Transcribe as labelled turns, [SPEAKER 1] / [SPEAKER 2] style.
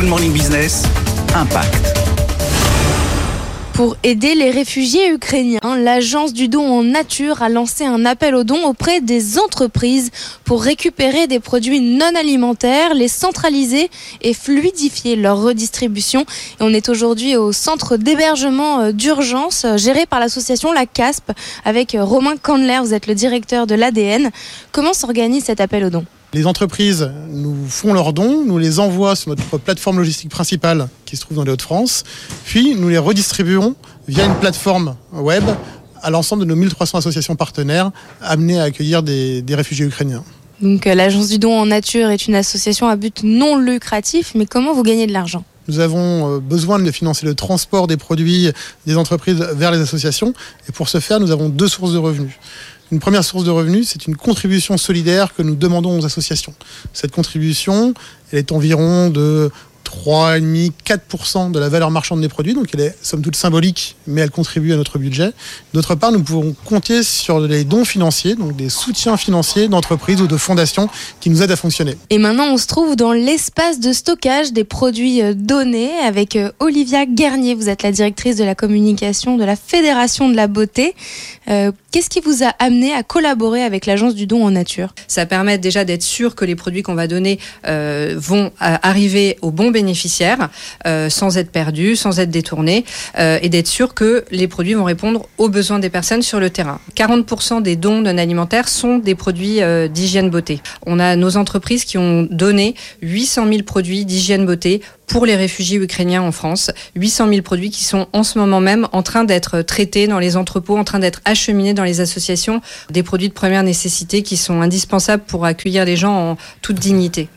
[SPEAKER 1] Good Morning Business, Impact.
[SPEAKER 2] Pour aider les réfugiés ukrainiens, l'agence du don en nature a lancé un appel aux dons auprès des entreprises pour récupérer des produits non alimentaires, les centraliser et fluidifier leur redistribution. Et on est aujourd'hui au centre d'hébergement euh, d'urgence euh, géré par l'association La CASP avec euh, Romain Kandler, vous êtes le directeur de l'ADN. Comment s'organise cet appel aux dons
[SPEAKER 3] les entreprises nous font leurs dons, nous les envoient sur notre plateforme logistique principale qui se trouve dans les Hauts-de-France, puis nous les redistribuons via une plateforme web à l'ensemble de nos 1300 associations partenaires amenées à accueillir des, réfugiés ukrainiens.
[SPEAKER 2] Donc euh, l'Agence du don en nature est une association à but non lucratif, mais comment vous gagnez de l'argent?
[SPEAKER 3] Nous avons euh, besoin de financer le transport des produits des entreprises vers les associations. Et pour ce faire, nous avons deux sources de revenus. Une première source de revenus, c'est une contribution solidaire que nous demandons aux associations. Cette contribution, elle est environ de 3,5-4% de la valeur marchande des produits, donc elle est somme toute symbolique, mais elle contribue à notre budget. D'autre part, nous pouvons compter sur les dons financiers, donc des soutiens financiers d'entreprises ou de fondations qui nous aident à fonctionner.
[SPEAKER 2] Et maintenant, on se trouve dans l'espace de stockage des produits euh, donnés avec euh, Olivia Garnier. Vous êtes la directrice de la communication de la Fédération de la beauté. Euh, qu'est-ce qui vous a amené à collaborer avec l'agence du don en nature?
[SPEAKER 4] Ça permet déjà d'être sûr que les produits qu'on va donner vont arriver au bon bénéficiaires euh, sans être perdus, sans être détournés euh, et d'être sûr que les produits vont répondre aux besoins des personnes sur le terrain. 40% des dons non alimentaires sont des produits euh, d'hygiène beauté. On a nos entreprises qui ont donné 800 000 produits d'hygiène beauté pour les réfugiés ukrainiens en France. 800 000 produits qui sont en ce moment même en train d'être traités dans les entrepôts, en train d'être acheminés dans les associations. Des produits de première nécessité qui sont indispensables pour accueillir les gens en toute dignité.